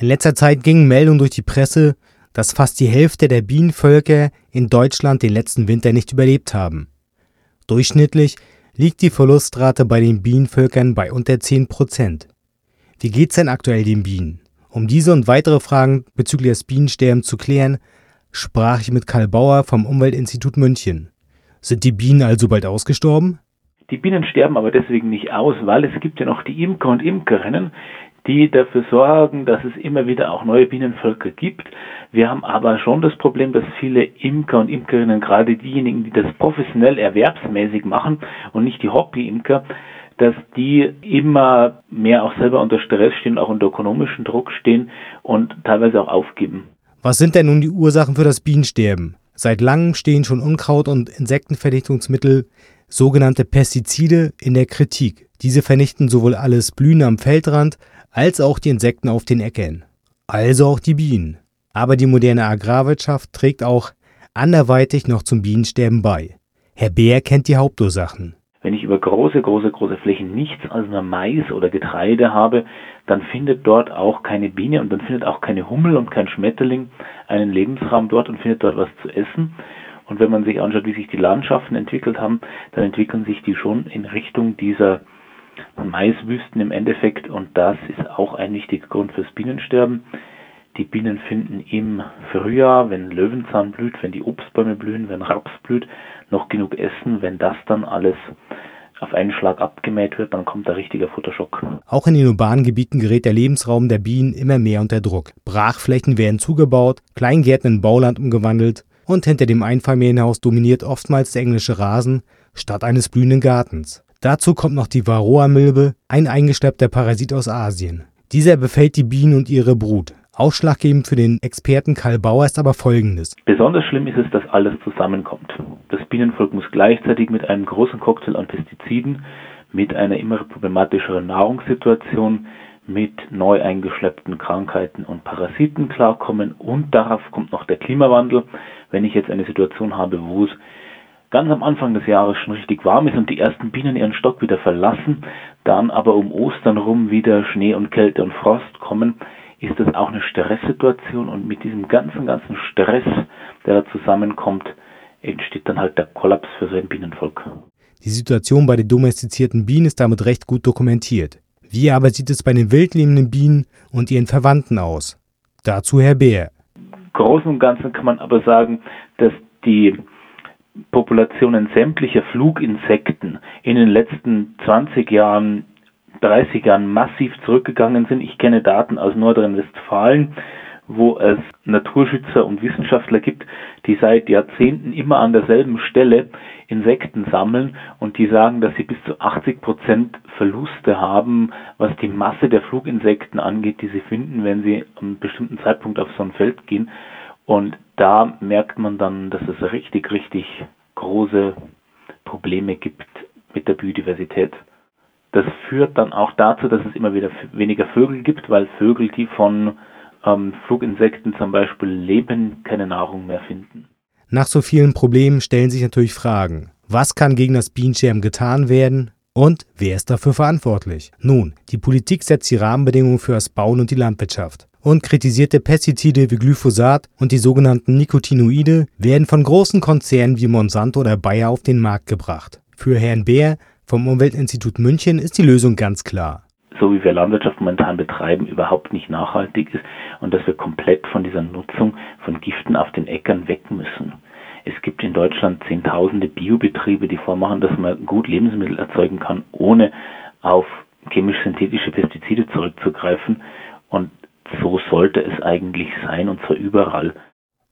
In letzter Zeit gingen Meldungen durch die Presse, dass fast die Hälfte der Bienenvölker in Deutschland den letzten Winter nicht überlebt haben. Durchschnittlich liegt die Verlustrate bei den Bienenvölkern bei unter 10 Prozent. Wie geht's denn aktuell den Bienen? Um diese und weitere Fragen bezüglich des Bienensterbens zu klären, sprach ich mit Karl Bauer vom Umweltinstitut München. Sind die Bienen also bald ausgestorben? Die Bienen sterben aber deswegen nicht aus, weil es gibt ja noch die Imker und Imkerinnen, die dafür sorgen, dass es immer wieder auch neue Bienenvölker gibt. Wir haben aber schon das Problem, dass viele Imker und Imkerinnen, gerade diejenigen, die das professionell erwerbsmäßig machen und nicht die Hobby-Imker, dass die immer mehr auch selber unter Stress stehen, auch unter ökonomischen Druck stehen und teilweise auch aufgeben. Was sind denn nun die Ursachen für das Bienensterben? Seit langem stehen schon Unkraut- und Insektenvernichtungsmittel, sogenannte Pestizide, in der Kritik. Diese vernichten sowohl alles Blühen am Feldrand als auch die Insekten auf den Äckern. Also auch die Bienen. Aber die moderne Agrarwirtschaft trägt auch anderweitig noch zum Bienensterben bei. Herr Beer kennt die Hauptursachen. Wenn ich über große, große, große Flächen nichts als nur Mais oder Getreide habe, dann findet dort auch keine Biene und dann findet auch keine Hummel und kein Schmetterling einen Lebensraum dort und findet dort was zu essen. Und wenn man sich anschaut, wie sich die Landschaften entwickelt haben, dann entwickeln sich die schon in Richtung dieser Maiswüsten im Endeffekt und das ist auch ein wichtiger Grund fürs Bienensterben. Die Bienen finden im Frühjahr, wenn Löwenzahn blüht, wenn die Obstbäume blühen, wenn Raps blüht, noch genug Essen. Wenn das dann alles auf einen Schlag abgemäht wird, dann kommt der richtige Futterschock. Auch in den urbanen Gebieten gerät der Lebensraum der Bienen immer mehr unter Druck. Brachflächen werden zugebaut, Kleingärten in Bauland umgewandelt und hinter dem Einfamilienhaus dominiert oftmals der englische Rasen statt eines blühenden Gartens. Dazu kommt noch die Varroa-Milbe, ein eingeschleppter Parasit aus Asien. Dieser befällt die Bienen und ihre Brut. Ausschlaggebend für den Experten Karl Bauer ist aber Folgendes. Besonders schlimm ist es, dass alles zusammenkommt. Das Bienenvolk muss gleichzeitig mit einem großen Cocktail an Pestiziden, mit einer immer problematischeren Nahrungssituation, mit neu eingeschleppten Krankheiten und Parasiten klarkommen und darauf kommt noch der Klimawandel. Wenn ich jetzt eine Situation habe, wo es ganz am Anfang des Jahres schon richtig warm ist und die ersten Bienen ihren Stock wieder verlassen, dann aber um Ostern rum wieder Schnee und Kälte und Frost kommen, ist das auch eine Stresssituation und mit diesem ganzen, ganzen Stress, der da zusammenkommt, entsteht dann halt der Kollaps für so ein Bienenvolk. Die Situation bei den domestizierten Bienen ist damit recht gut dokumentiert. Wie aber sieht es bei den wildlebenden Bienen und ihren Verwandten aus? Dazu Herr Bär. Großen und Ganzen kann man aber sagen, dass die Populationen sämtlicher Fluginsekten in den letzten 20 Jahren, 30 Jahren massiv zurückgegangen sind. Ich kenne Daten aus Nordrhein-Westfalen, wo es Naturschützer und Wissenschaftler gibt, die seit Jahrzehnten immer an derselben Stelle Insekten sammeln und die sagen, dass sie bis zu 80 Prozent Verluste haben, was die Masse der Fluginsekten angeht, die sie finden, wenn sie am bestimmten Zeitpunkt auf so ein Feld gehen. Und da merkt man dann, dass es richtig, richtig große Probleme gibt mit der Biodiversität. Das führt dann auch dazu, dass es immer wieder weniger Vögel gibt, weil Vögel, die von ähm, Fluginsekten zum Beispiel leben, keine Nahrung mehr finden. Nach so vielen Problemen stellen sich natürlich Fragen. Was kann gegen das Bienensterben getan werden? Und wer ist dafür verantwortlich? Nun, die Politik setzt die Rahmenbedingungen für das Bauen und die Landwirtschaft und kritisierte Pestizide wie Glyphosat und die sogenannten Nicotinoide werden von großen Konzernen wie Monsanto oder Bayer auf den Markt gebracht. Für Herrn Beer vom Umweltinstitut München ist die Lösung ganz klar. So wie wir Landwirtschaft momentan betreiben, überhaupt nicht nachhaltig ist und dass wir komplett von dieser Nutzung von Giften auf den Äckern weg müssen. Es gibt in Deutschland zehntausende Biobetriebe, die vormachen, dass man gut Lebensmittel erzeugen kann, ohne auf chemisch-synthetische Pestizide zurückzugreifen. Und so sollte es eigentlich sein und zwar überall.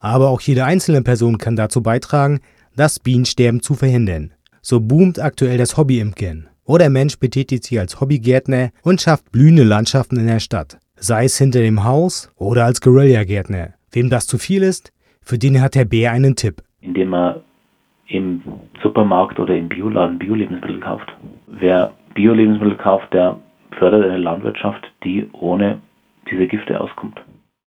Aber auch jede einzelne Person kann dazu beitragen, das Bienensterben zu verhindern. So boomt aktuell das Hobbyimkern. Oder Mensch betätigt sich als Hobbygärtner und schafft blühende Landschaften in der Stadt. Sei es hinter dem Haus oder als Guerillagärtner. Wem das zu viel ist, für den hat Herr Bär einen Tipp. Indem er im Supermarkt oder im Bioladen Bio-Lebensmittel kauft. Wer Bio-Lebensmittel kauft, der fördert eine Landwirtschaft, die ohne diese Gifte auskommt.